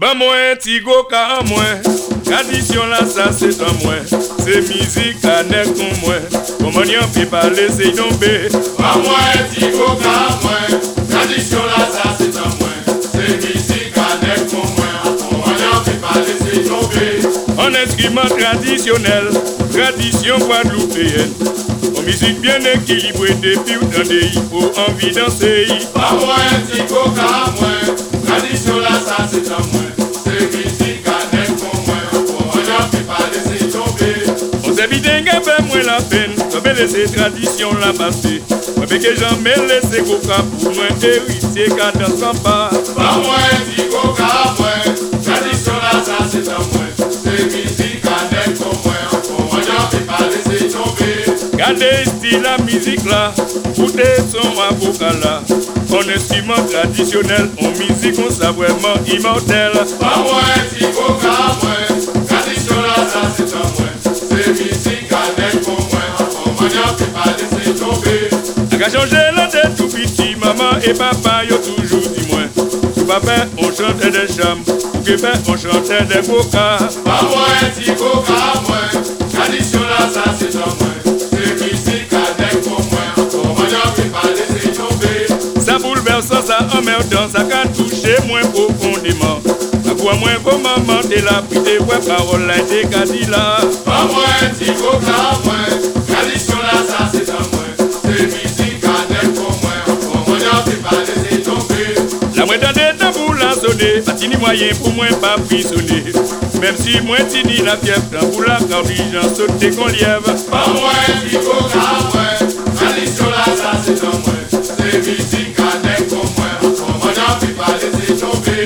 Ban mwen ti go ka an mwen. Tradisyon la sa se tan mwen. Se mizik anek kon mwen. Koman yon pi pale se tombe Ban mwen ti go ka an mwen. Tradisyon la sa se tan mwen. Se mizik anek kon mwen. Koman yon pi pale se tombe En instrument traditionnel Tradisyon guadeloupéenne. En musique bien équilibrée Depuis dans des hippo Envie danser. Ban mwen ti go ka an mwen. Tradisyon la sa se tan mwen vite fait moins la peine? On peut laisser tradition la passer. Moi que jamais laissé coca pour moi héritier cadence sans pas Ban mwen ti go ka an mwen Tradisyon la sa se tan mwen Se mizik anek kon mwen Koman yon pi pale se tombe Gardez style la musique là. Foutez son avocat là. En instrument traditionnel En musique on sait vraiment immortel. Mwen ti go ka mwen, Ka la tête tout petit Maman et papa yo toujours dit moins. Sous papa on chantait des chambres Ou que ben on chantait des vocats Ban mwen ti go ka mwen, tradisyon la sa se tan mwen Se mizik anek kon mwen, koman yon pi pale se tombe Ça bouleverse, ça emmerdant, ça can toucher moins profondément. À quoi moins vos mamans, t'es là, puis t'es ouais, parole là, t'es qu'à dire là. Ban mwen ti go ka mwen, moyen pour moins pas prisonner. Même si moins tini la fièvre, tambour la cardigan, sauter qu'on lièvre. Ban mwen ti go ka mwen, tradisyon la sa se tan mwen Se mizik anek kon mwen, koman yon pi pale se tombe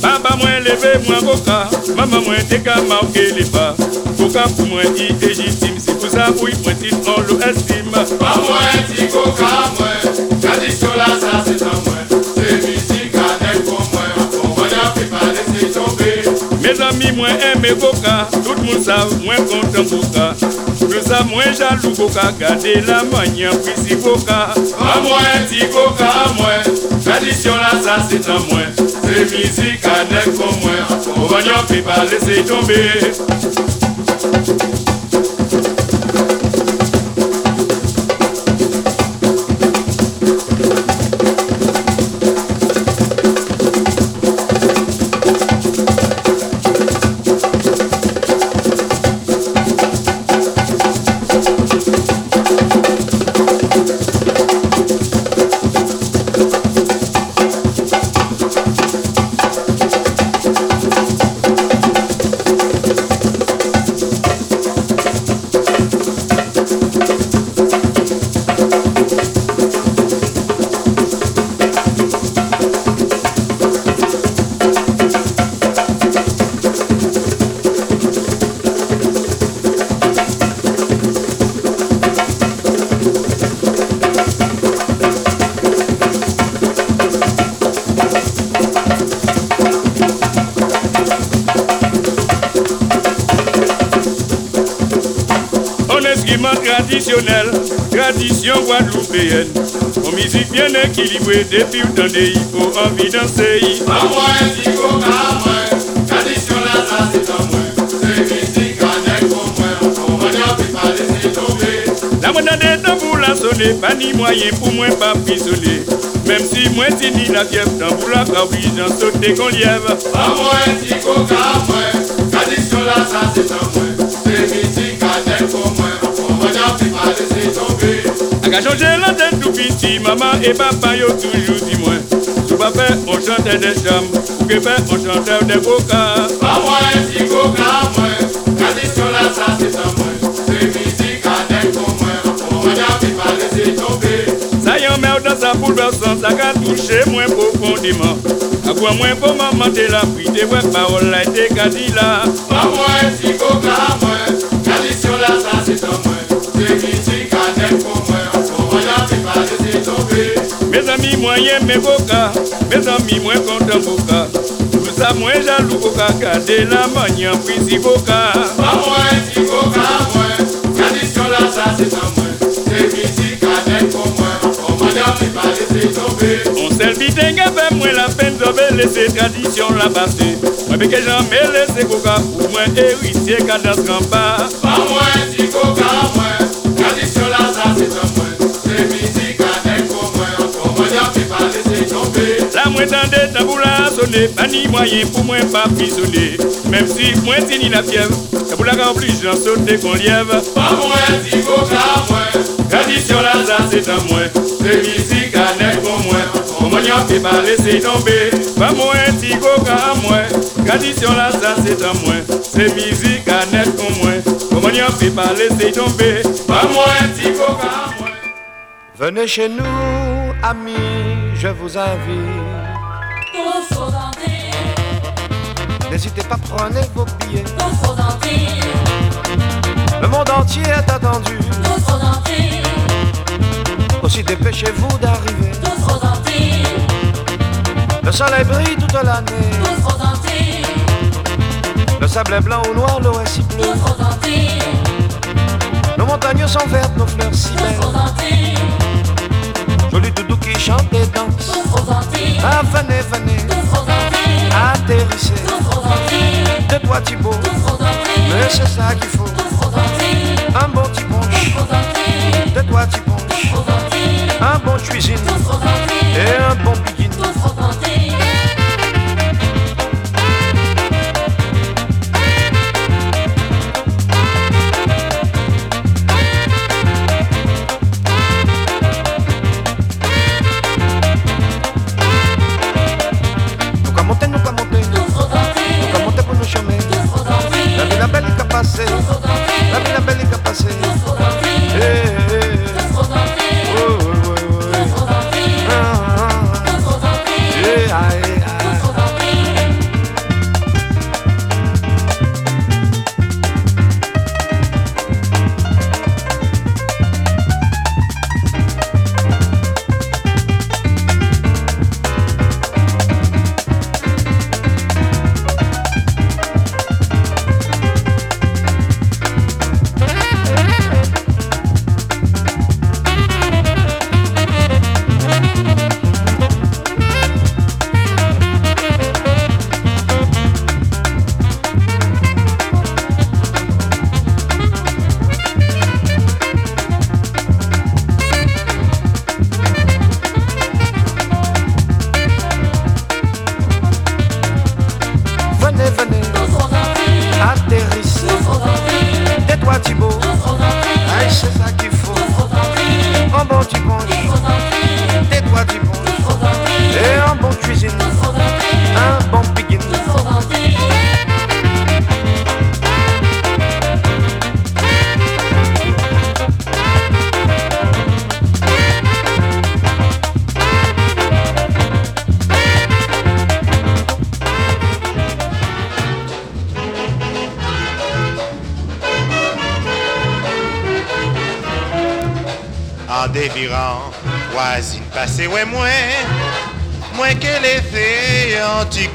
Papa moins levé, moins coca, maman moins t'es qu'à marquer les pas. Coca pour moi, il est légitime, c'est pour ça, oui, moins t'es en l'eau estime. Ban mwen ti ka mwen, Mes amis, moins aimé coca, tout le monde savent, moins content coca. Tout ça, moins jaloux coca, garder la manière, puis si coca. Ban mwen ti go ka mwen, tradisyon la sa se tan mwen Se mizik anek kon mwen, koman yon pi pale se tombe ou dans des hippo, envie danser. Ban mwen ti go ka mwen, tradisyon la sa se tan mwen Se mizik anek kon mwen, koman yon pi pale se tombe La des tambours la sonné, pas ni moyen pour moi pas prisonner. Même si moi tini la fièvre, tambour la cardigan, sauter qu'on lièvre. Pi pale se tombe A ka changé la tête tout petit, maman et papa yo toujours dit moins. Sous papa on chantait des chambres, ou que ben on chantait des vocats. Ban mwen ti go ka mwen, tradisyon la sa se tan mwen Se mizik anek kon mwen, koman yon pi pale se tombe Ça y en merde dans sa bouleversant, ça ka touché moins profondément. A quoi moins pour maman t'es la t'es ouais parole là, t'es qu'à dire là. Ban mwen ti go ka mwen, tradisyon la sa se tan mwen Mes amis moyens, mes vocats, mes amis moins contents vocats. Tout ça moins jaloux vocats, garder la manière, puis si vocats. Ban mwen ti go ka mwen, tradisyon la sa se tan mwen Se mizik anek kon mwen, koman yon pi pale se tombe On s'est vite fait moins la peine de laisser tradition la passer. Moi, mais que j'en mets laissé coca pour moi, héritier, cadence grand pas. Pas moi, ti tomber. La moi tendez tambour la sonner, pas ni moyen pour moi pas prisonnier. Même si moi tini la fièvre, tambour la rempli, j'en saute qu'on lièvre. Pas moi, ti coca, moi. Tradition là, ça c'est un moi. C'est musique avec pour moi. Pour moi, y'en fait pas laisser tomber. Pas moi, ti coca, moi. Tradition là, ça c'est un moi. C'est musique à net comme moi. Pour moi, y'en fait pas laisser tomber. Pas moi, ti coca, moi. Venez chez nous, amis, je vous invite. N'hésitez pas, prenez vos billets. Le monde entier est attendu. Aussi dépêchez-vous d'arriver. Le soleil brille toute l'année. Le sable est blanc ou noir, l'eau est si bleue. Nos montagnes sont vertes, nos fleurs si belles. Joli doudou qui chante et danse. Ah, venez, venez, atterrissez. De toi, Antilles, Mais c'est ça qu'il faut. Un bon petit punch. De toi, petit punch. Un bon cuisine. Et un bon begin.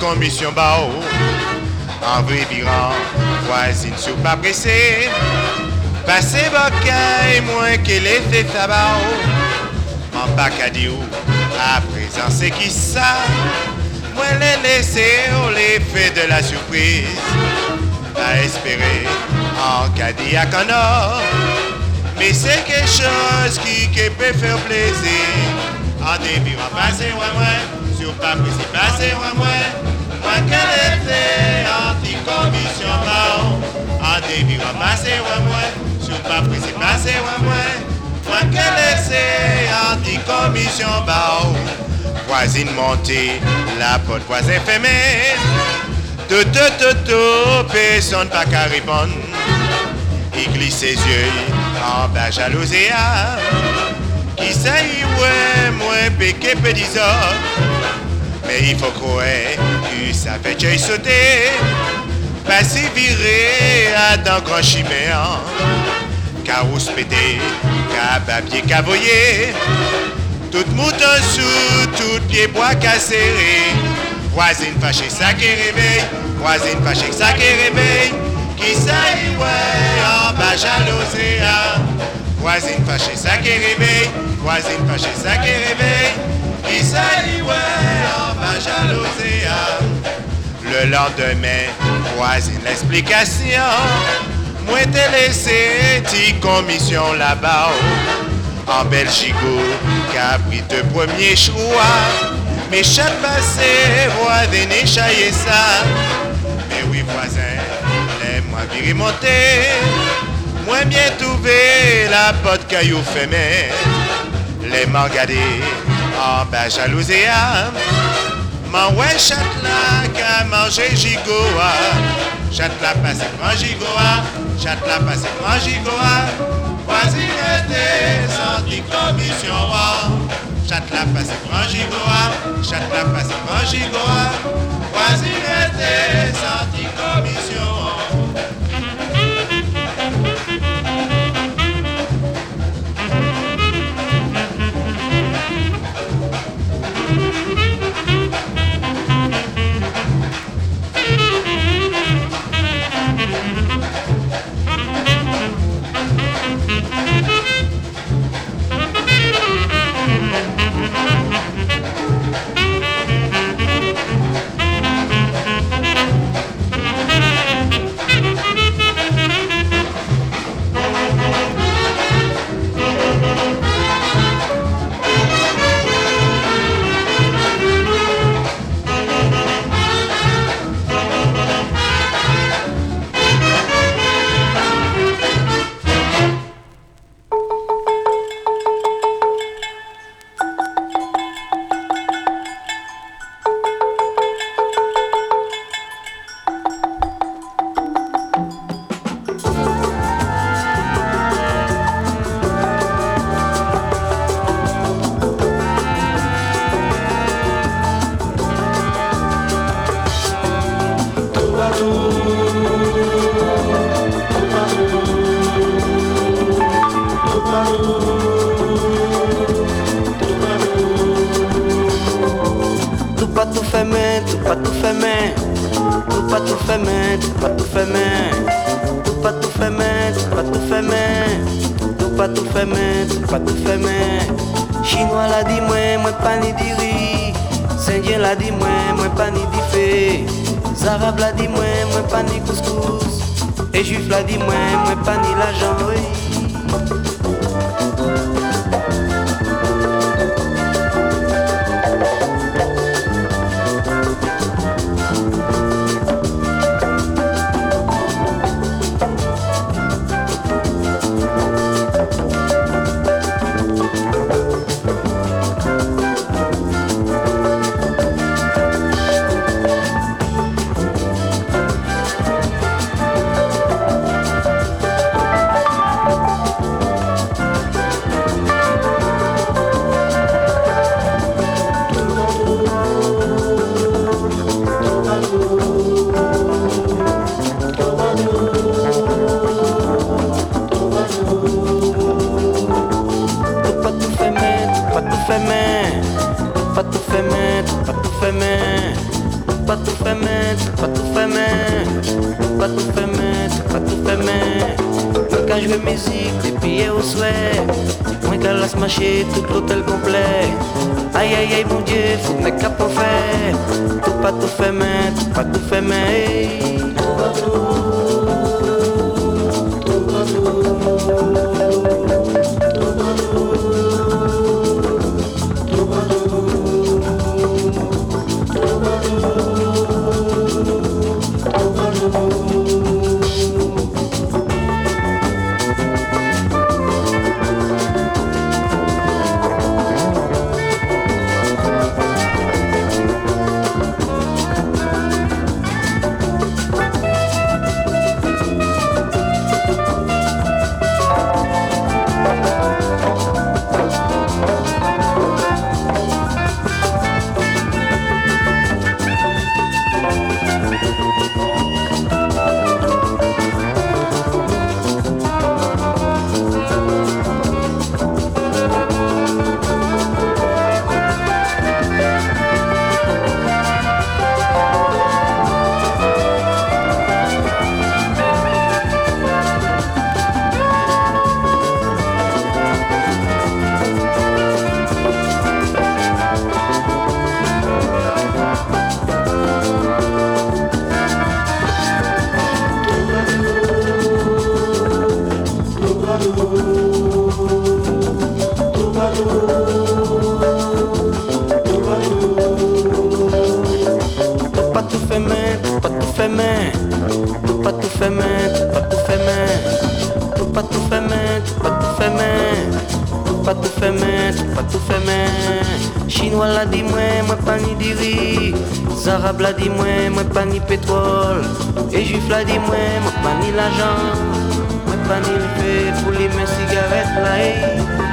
Anti-commission bao. En dévirant, voisine sous pas pressée, passé bacaille, moins qu'elle est fait tabac. En bacadiou, à présent c'est qui ça? Moi les laissé au l'effet de la surprise, à espérer en Cadillac en or. Mais c'est quelque chose qui, peut faire plaisir. En début, on passe, ouais, ouais. Sur pas précis, passe, ouais, ouais. Moi, qu'elle était anti-commission, bao. En début, on passe, ouais, ouais. Sur pas précis, passe, ouais, ouais. Moi, qu'elle était anti-commission, bao. Voisine montée, la porte voisin fermée. Tout, tout, tout, tout, personne pas qu'à. Il glisse ses yeux en bas jalousie Qui sait ouais moins péqué pédisa Mais il faut croire ça fait que sauter Passer viré à dans grand chimère. Carousse pété, cababier cavoyer Tout mouton sous, tout pied bois cassé Voisine fâchée, ça qui réveille Voisine fâchée, ça qui réveille. Qui sait ouais en bas jalousie Voisine fâchée, ça qui réveille Voisine fâchée, ça qui réveille. Qui sait ouais en bas jalousie Le lendemain, voisine l'explication. Moi t'ai laissé ti commission là-bas. En Belgique, qu'a pris de premier choix. Mais chaque passé, voisine échaillé ça. Mais oui, voisin, les moi virer monter. Moi bien trouvé la pote caillou fermée. Les m'en en bas jalouséa. M'en ouais chat là qu'a mangé gigoa. Là passé grand gigoa. Là passé grand gigoa. Voisine était sorti commission. Là passé grand gigoa. Là passé grand gigoa. Voisine était sorti commission. chier tout l'hôtel complet. Aïe aïe aïe mon dieu, faut que mes capes fait. Tout pas tout fait, mais tout pas tout fait, mais. Main. Chinois l'a dit moi, pas ni diri, Arabes l'a dit moi, moi pas ni pétrole, et Juif l'a dit moi, moi pas ni l'argent, moi pas ni le fait pour les mains cigarettes là. eh.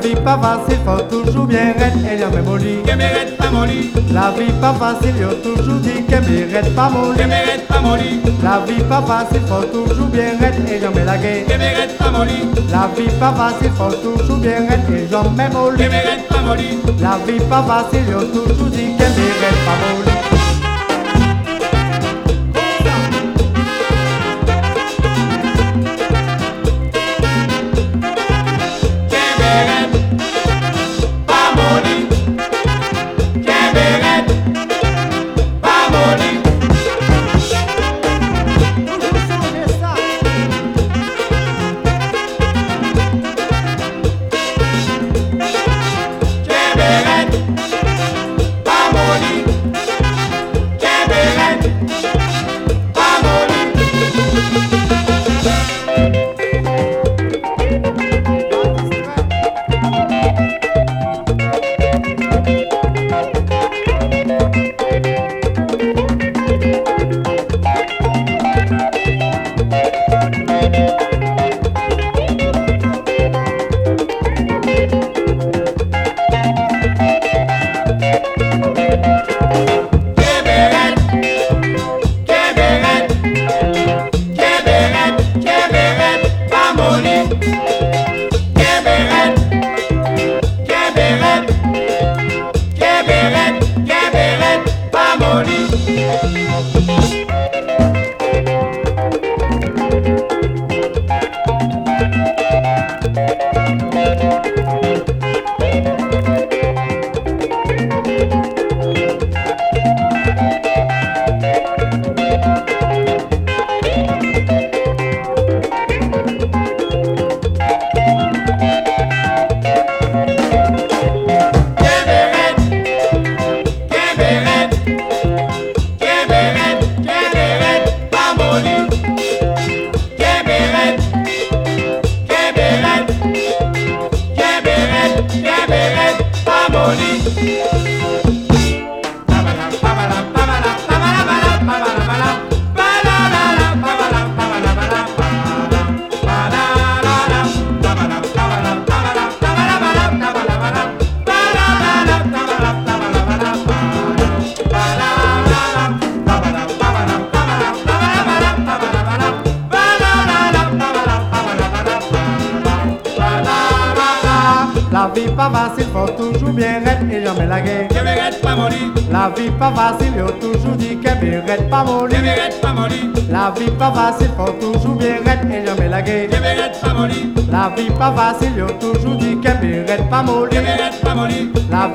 Vie pas facile, faut toujours bien et y'a même molly. La vie pas facile, yo toujours dit que mérite pas molly. La vie pas facile, faut toujours bien et jamais la guerre. La vie pas facile, faut toujours bien et molly. La vie pas facile, yo toujours dit que mérite pas molly. Québec,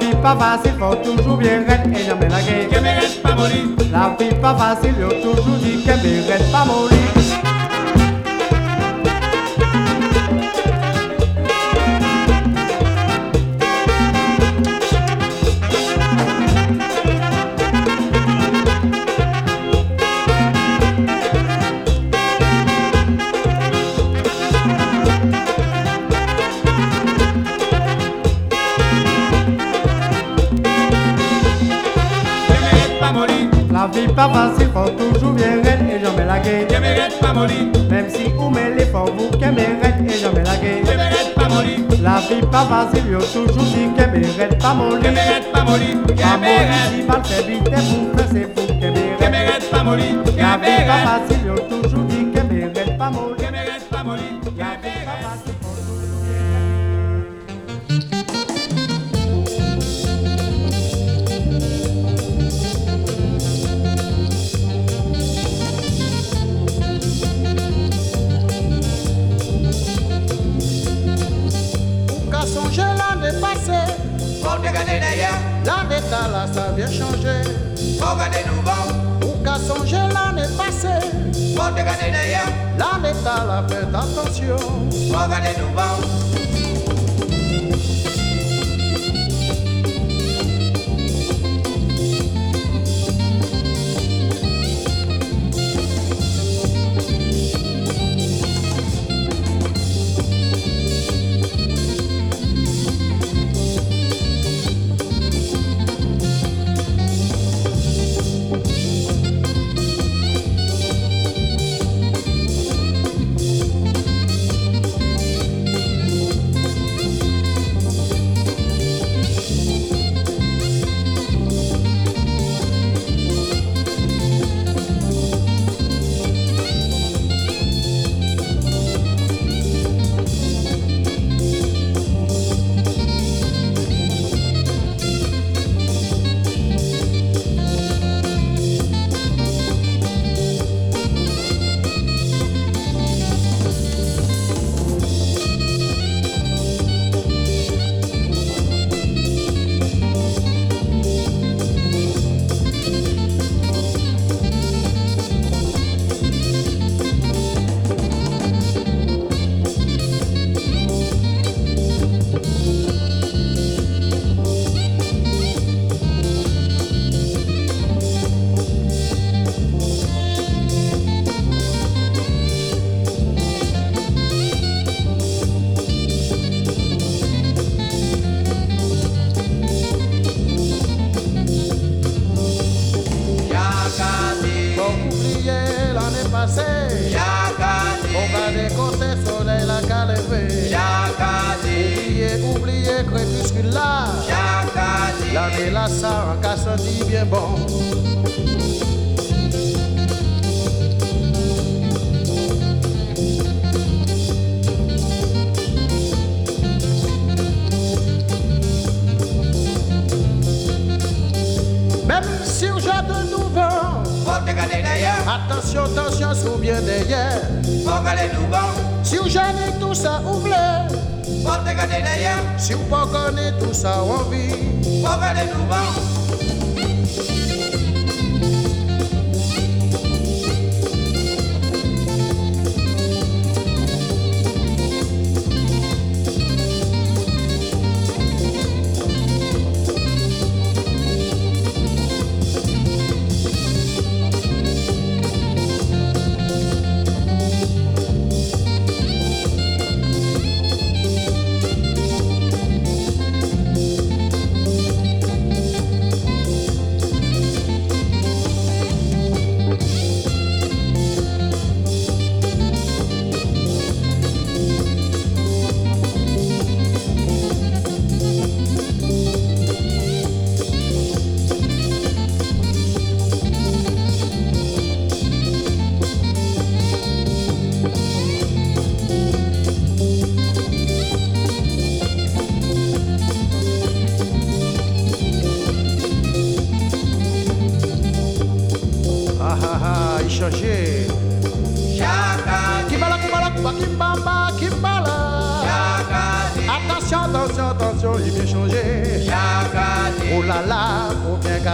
vie pas facile, faut toujours bien être et jamais la guerre. je mérite pas La vie pas facile, yo toujours dit qu'elle mérite pas molli. L'effort, vous mérite et jamais pas La vie pas facile, yo toujours dit mérite pas molli. pas molli, mérite, si mal fait vite, vous c'est mérite pas moli, La vie pas facile, yo toujours dit mérite pas molli. pas moli, l'année passée, Faut te garder d'ailleurs, l'année là, ça vient changer. faut garder nouveau, Ou qu'à songer l'année passée, faut te garder d'ailleurs, l'année là, faites attention. faut garder nouveau.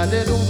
aleluia.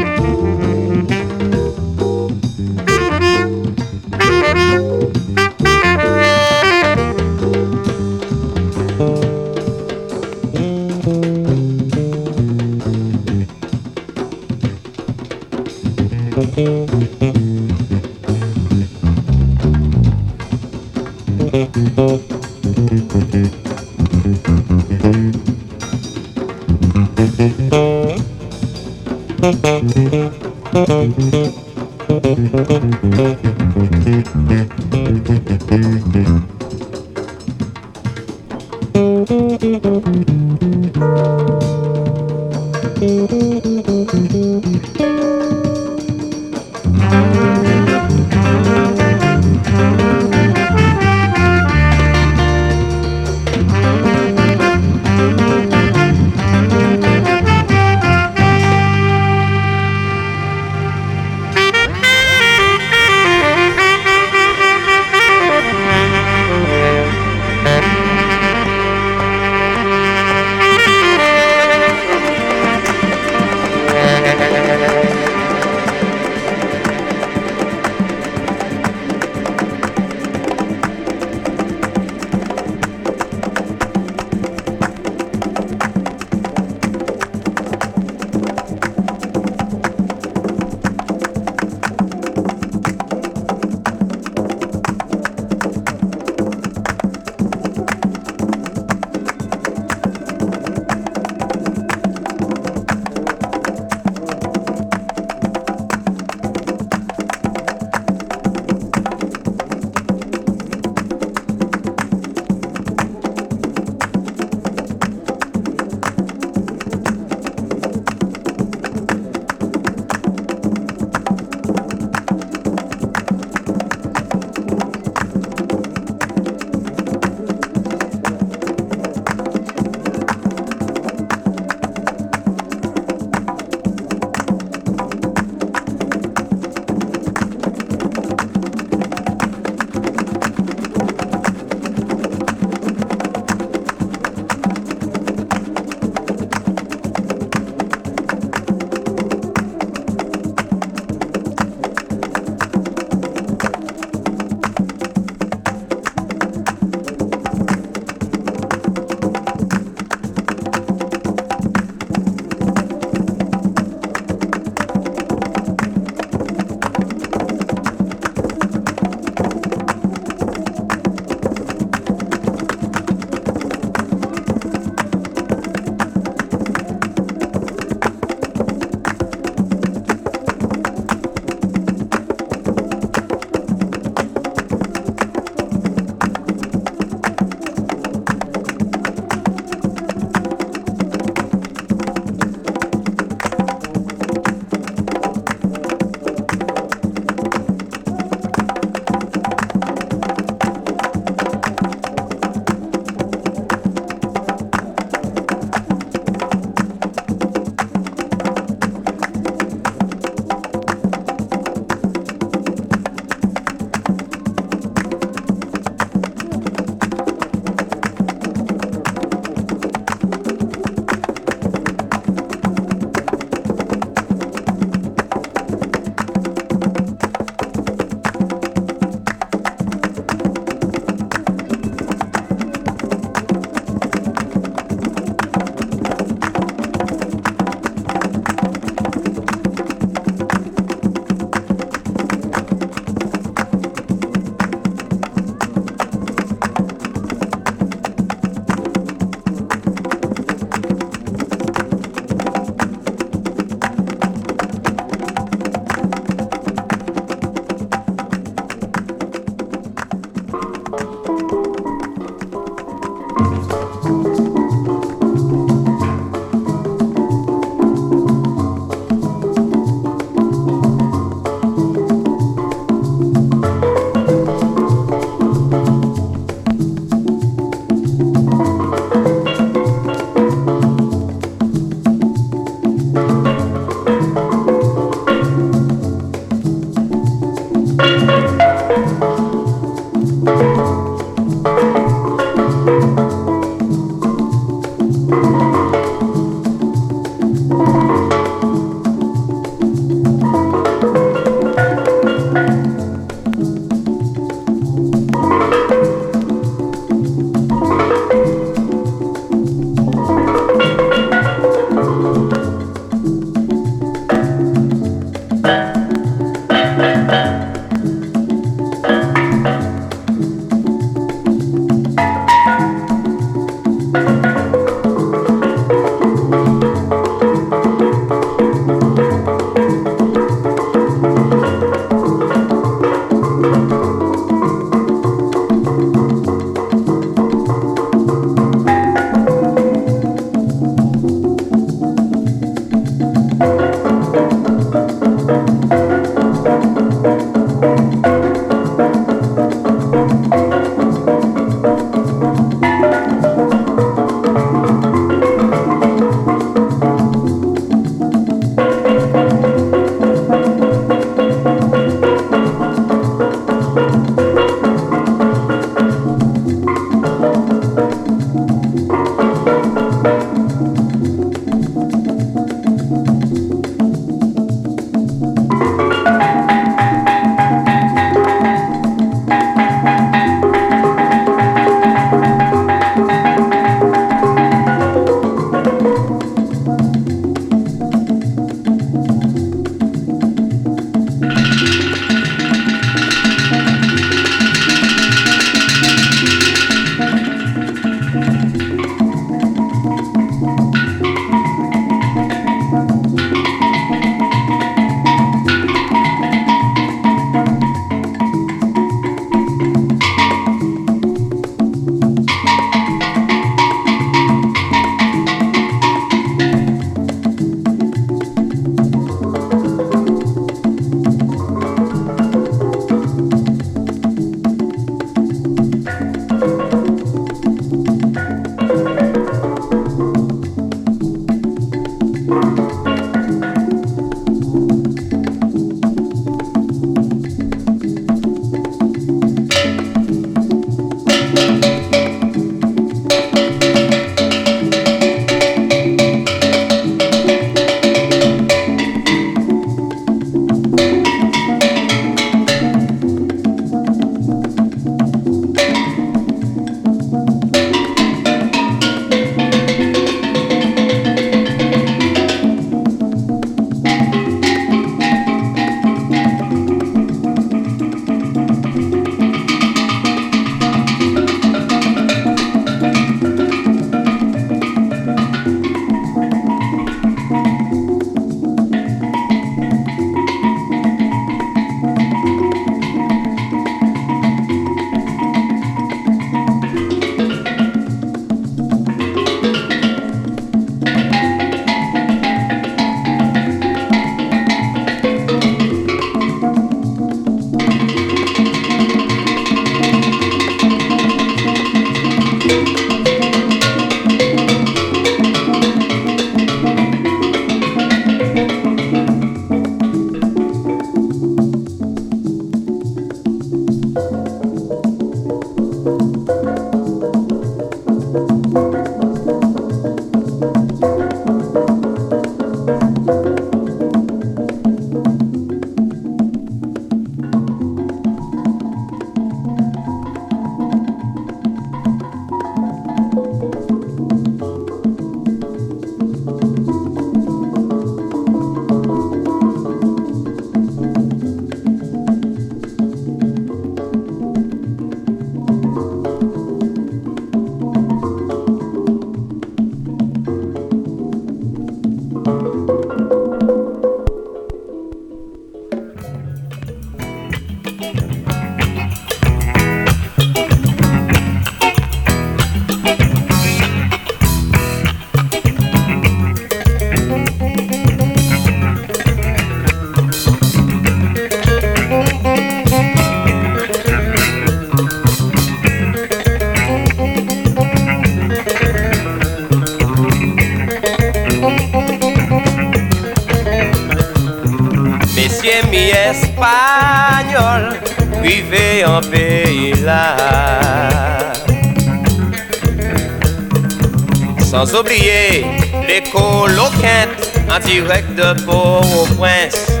Oublier les coloquettes en direct de Port-au-Prince.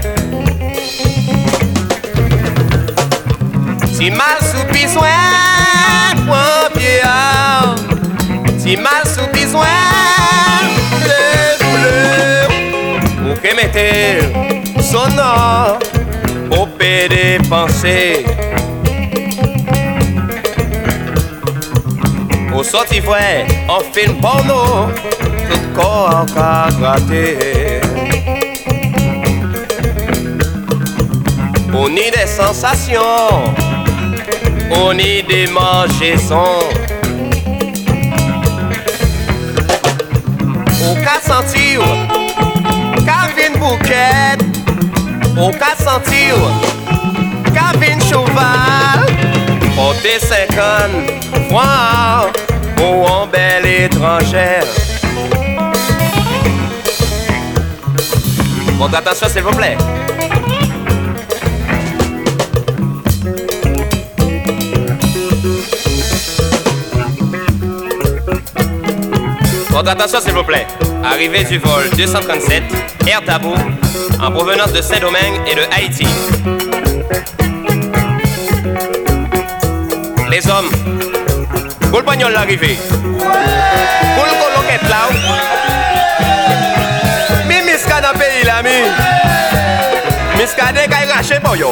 Si mal sous besoin, point Si mal sous besoin, le bleu. Ou que mettez sonore au des pensées. Au sorti vrai, en film porno, tout corps à gratter. On y des sensations, on y des mangeaisons. Au cas sentir, qu'à bouquet au cas sentir, qu'à cheval, porter 50 fois. pour un bel étrangère. Votre attention s'il vous plaît. Votre attention s'il vous plaît. Arrivée du vol 237, Air Tabou, en provenance de Saint-Domingue et de Haïti. Les hommes, pour le pagnol l'arrivée. Pour le coloquette là. Mi miska dans le pays là, mi. Miska de kay rache pour yo.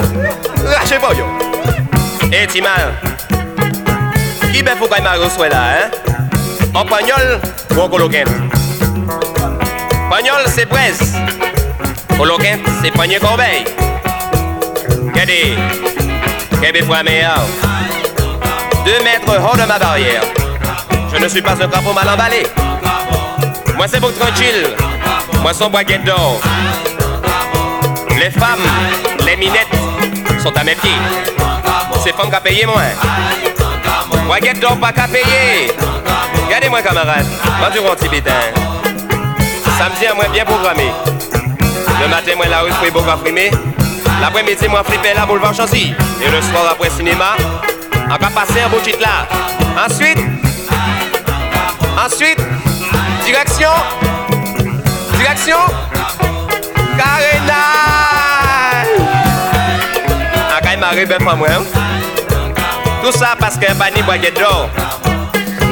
Rache pour yo. Eh, Timal. Qui ben faut qu'il m'a reçu là, hein? En pagnol, ou coloquette. Pagnol, c'est braise. Coloquette, c'est panier corbeille. Regardez. Quel fois meilleur. Deux mètres hors de ma barrière. Je ne suis pas un crapaud mal emballé. Moi, c'est beau tranquille. Moi, son baguette d'or. Les femmes, les minettes sont à mes pieds. C'est femmes qui payé moins. Baguette d'or, pas qu'à payer. Regardez-moi, camarade. Du petit bétain. Samedi, moi, bien programmé. Le matin, moi, la rue, je beaucoup à frimer. L'après-midi, moi, flipper la boulevard Chancy. Et le soir, après cinéma, on va passer un beau titre là. Ensuite, ensuite, direction, direction, Carena. Ah, quand il m'arrive, ben, pas moi. hein. Tout ça parce qu'il n'y a pas ni baguette d'or,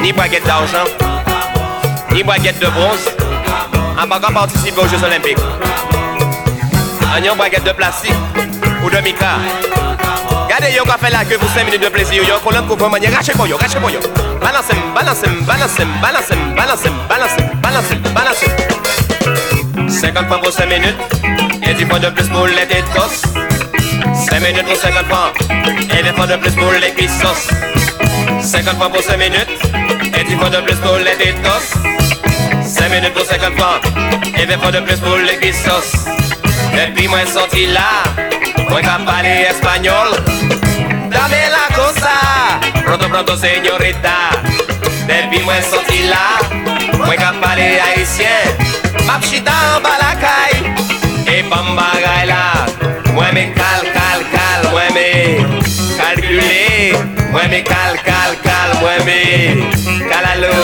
ni baguette d'argent, ni baguette de bronze. On va pas participer aux Jeux Olympiques. On a une baguette de plastique de mica. Regardez, yo a fait la queue pour 5 minutes de plaisir. Yo colonne pour manier raché pour yo, raché pour yo. Balancez, balancez, balancez, balancez, balancez, balancez, balancez, balancez. 50 francs pour 5 minutes. Et 10 fois de plus pour les tétos. 5 minutes pour 50 francs. Et 20 fois de plus pour les cuissos. 50 francs pour 5 minutes. Et 10 fois de plus pour les tétos. 5 minutes pour 50 francs. Et 20 fois de plus pour les cuissos. Depuis moi sorti là, moi qu'à parler espagnol. Dame la cosa, pronto pronto señorita. Depuis moi sorti là, moi qu'à parler haïtien. Ma pchita en balakaï, et bambagay là. Moi me cal cal cal, moi me calculer. Moi me cal cal cal, moi me calalo.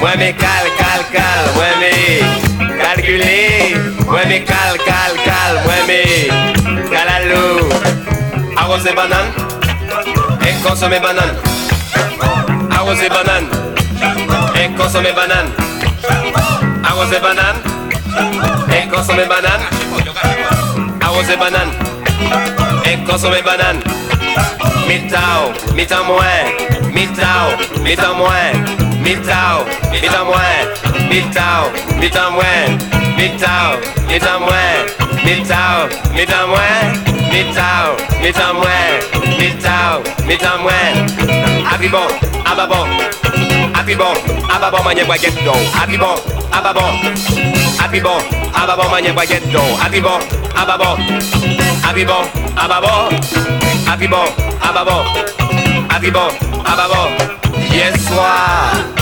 Moi me cal cal cal, moi me calculer. Moi me cal cal cal, moi me calalo. Arroser banane et consommer banane. Arroser banane et consommer banane. Arroser banane et consommer banane. Arroser banane et consommer banane. Mitao, mitan moins, mitao, mitan moins, Big Town, Big Town Wen, Big Town, Big Town Wen, Big Town, Big Town Wen, Big Town, Big Town Wen, Big Town, Big Town Wen, Big Town, Big Town Wen. Happy bon, ababon, happy bon, ababon manye gwa get down. Happy bon, ababon, happy bon, ababon manye gwa get down. Happy bon, ababon, happy bon, ababon, happy bon, ababon, happy bon, ababon. Yes, sir.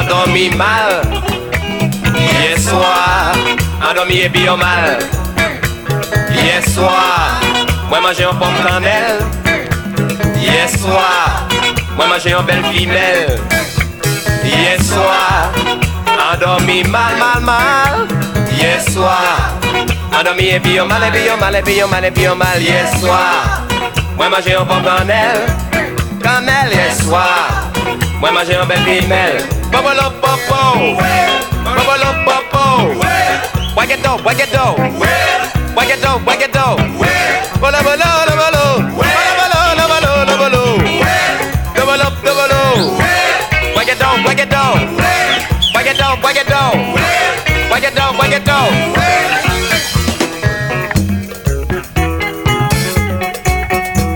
Endormi mal. Hier soir, endormi et bien mal. Hier soir, Moi manger un pomme cannelle. Hier soir, moi manger un belle femelle. Hier soir, endormi mal, mal, mal. Hier soir, endormi et puis mal, et puis mal, et puis mal, et puis mal. Hier soir, moi manger un pomme cannelle. Cannelle hier soir, moi manger un belle femelle.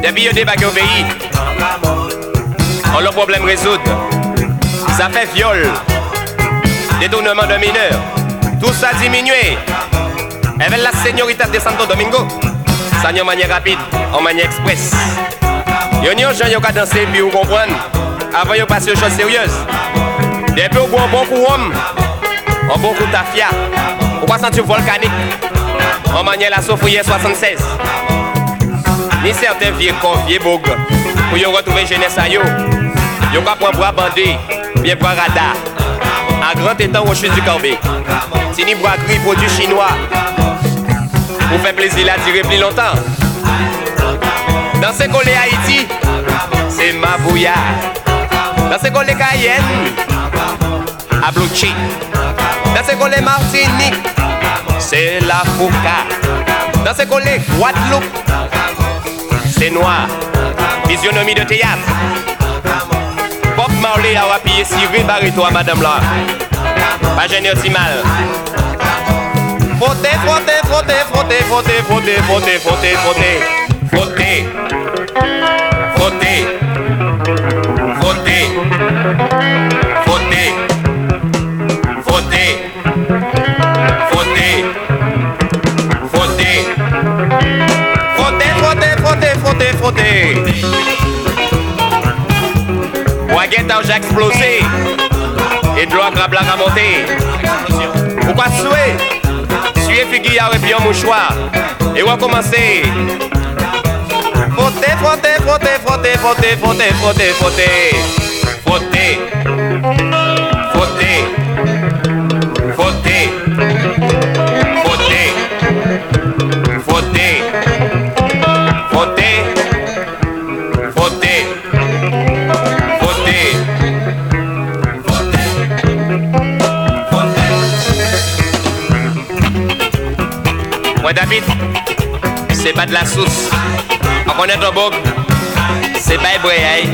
Depuis le débat au pays, on le problème résoudre. Ça fait viol, détournement de mineurs, tout ça diminué. Avec la señorita de Santo Domingo, ça en manière rapide, en manière express. Yon yon jan yon ka danse puis vous comprenez, avant yon passe aux choses sérieuses. Depuis au bon bon coup homme, un bon coup tafia, ou pas sentir volcanique, en manière la Sophie 76. Ni certains vieux corps, vieux boug, pour yon retrouver jeunesse à Yo pa pran bra bandi, bien bra rada An gran tetan wò chwe du korbe Tini bra gri, produ chinois. Ou fe plezi la dire plus longtemps. Dans kon le Haïti, c'est ma bouya Dans kon le Cayenne, a Blochi Danse kon le Martinique, c'est la Fouca. Dans kon le Guadeloupe, c'est noir. Visionomie de théâtre. Bob Marley a appuyé Cyril Barreto à madame là. Pas gêné aussi mal. Frottez. Frottez. Frottez. Frottez. Frottez. Frottez, frottez, frottez, frottez, Baguette en Jacques explosé. Et de l'eau crabe la remontée. Pourquoi souhait Suivez figuier et bien un mouchoir. Et on va commencer. Frotter, frotter, frotter, frotter, frotter, frotter, frotter, frotter. David, c'est pas de la sauce. On connaît ton bog, c'est bail breyay,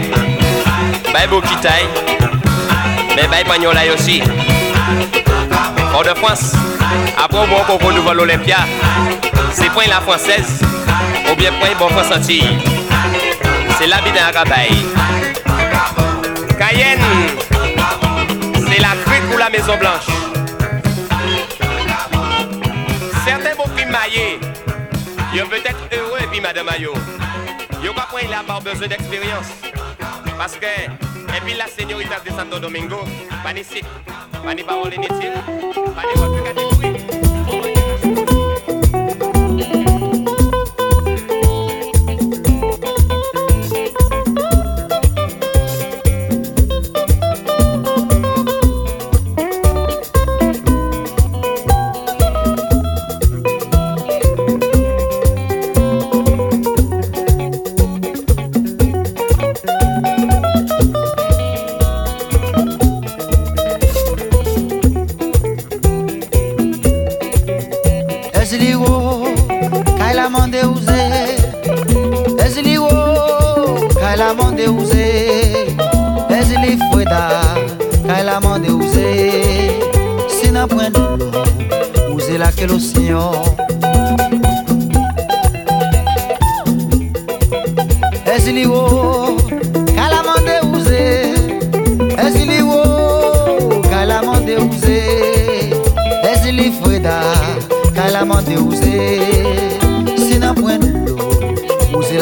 bail bokitaï, mais bail pagnolay aussi. Hors de France, après bon concours nouveau l'Olympia, c'est point la française, ou bien point bon France C'est l'habit d'un rabaille. Cayenne, c'est la crique ou la Maison Blanche. Ils peut être heureux et puis madame Ayo. Yo pas point il a pas besoin d'expérience. Parce que, et puis la señorita de Santo Domingo, pas ni pas ni parole inutile, pas ni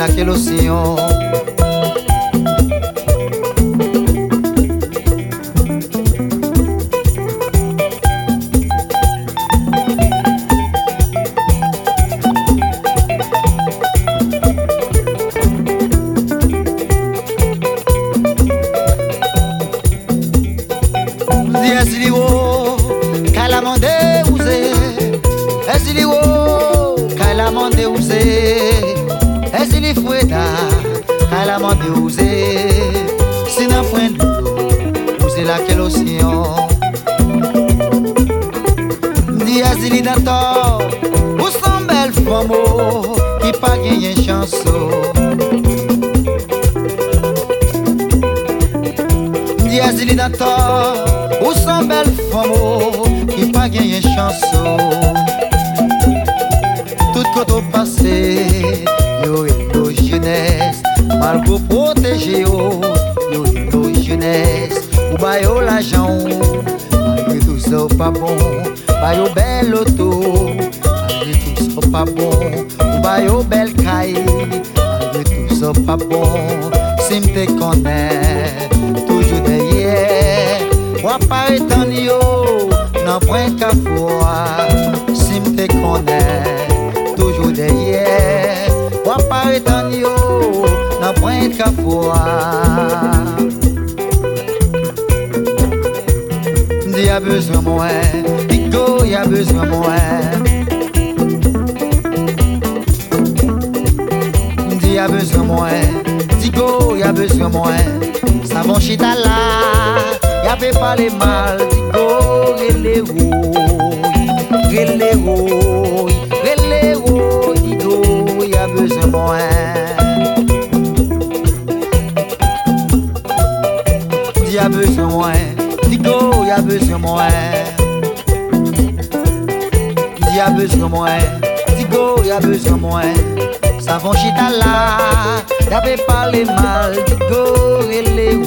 aquel ilusión li nan tor Ou san bel fomo Ki pa genye chanso Tout koto pase Yo ito jenes Malgo proteje yo Yo ito jenes Ou bayo la jan Malge tout sa ou pa bon Bayo bel loto Malge tout sa ou pa bon. Ou bayo bel kay Malge tout sa ou pa bon. Sim te konen Ou apparaît en yo Nan point qu'à fois Si m'te connaît Toujours derrière. Ou apparaît en yo Nan point qu'à fois Di a bezwen mwen, Digo y a bezwen mwen Di a bezwen mwen, Digo y a bezwen mwen Savon chita la, ya pe pale mal Digo rele woy, rele woy, rele woy Digo y a bezwen mwen Di a bezwen mwen, Digo y a bezwen mwen Di a bezwen mwen, Digo y a bezwen mwen Savon chita la, ya pe pale mal Digo rele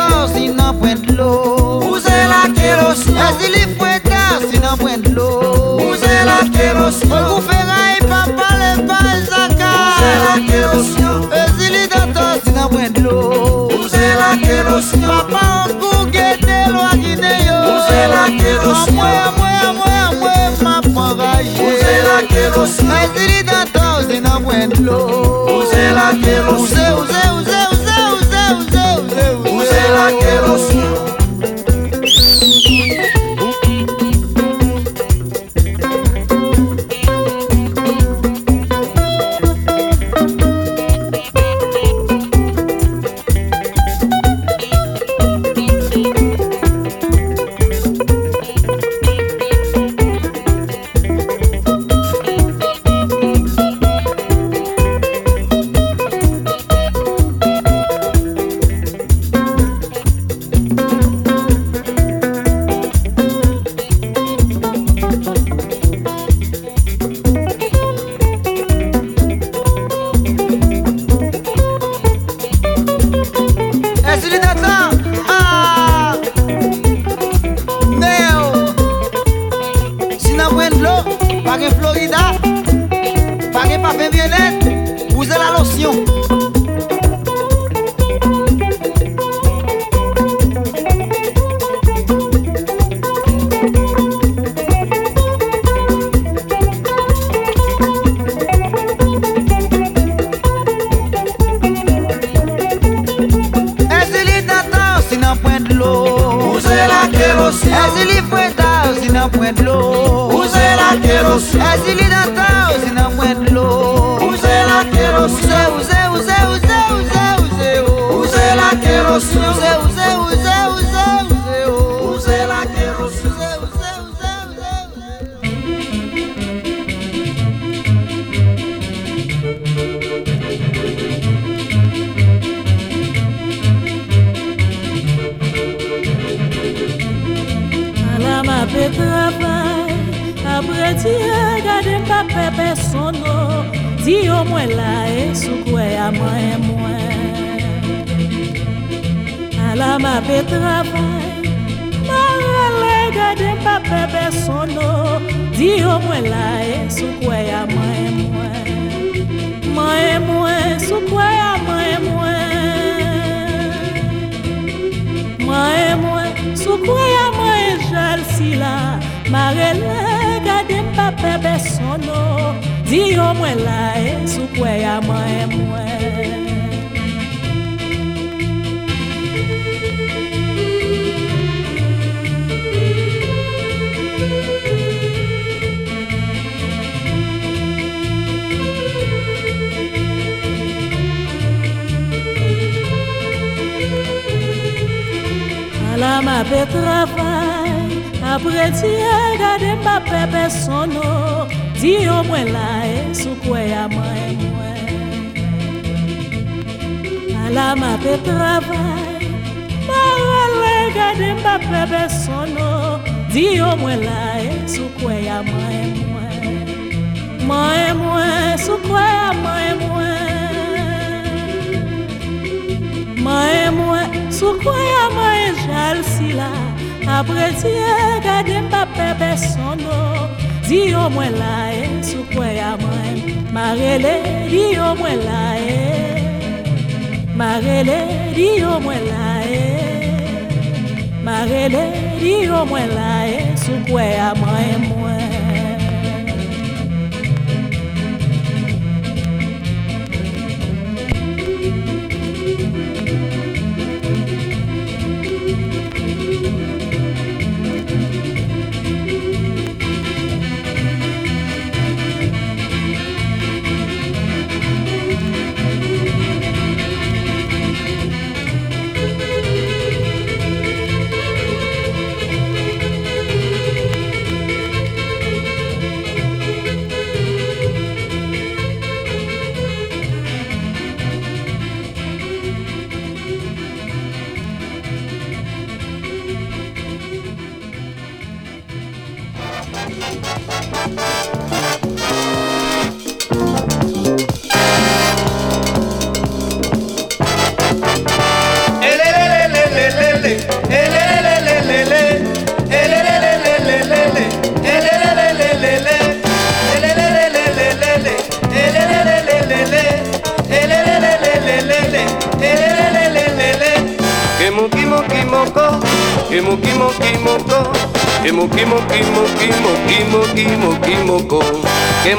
Pouze la kelos Mwen mwen mwen mwen mwen mwen raje Pouze la kelos Mwen zili dan ta ouze nan mwen lo Pouze la kelos Ouze ouze ouze ouze ouze ouze ouze ouze Pouze la kelos pueblo. Yo mwen la e sou kwe a mwen mwen. Ala ma pe travay Ma rele gade pa pe sono Di yo mwen la e sou kwe a mwen mwen. Mwen mwen sou kwe a mwen mwen. Mwen mwen sou kwe a mwen jal si la. Mare le gade pa pe besono Di yo mwen la e sou kwe ya mwen mwen. La ma pe travay, apre ti e gade m apè besono Di yo mwen la e sou kwe ya mwen mwen. La ma pe travay Marale gade mpa pepe sono. Di mwen la e sou kwe ya mwen mwen. Mwen mwen sou kwe ya mwen mwen. Mwen mwen sou kwe ya mwen jal si la. Apre ti e gade Di yo mwen la e sou kwe ya mwen Marele di yo mwen la e. Marele di yo mwen la e. Marele mwen la e sou mwen moco, que moqui moqui moco, que moqui moqui moqui moqui moqui moqui moco, que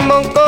moqui.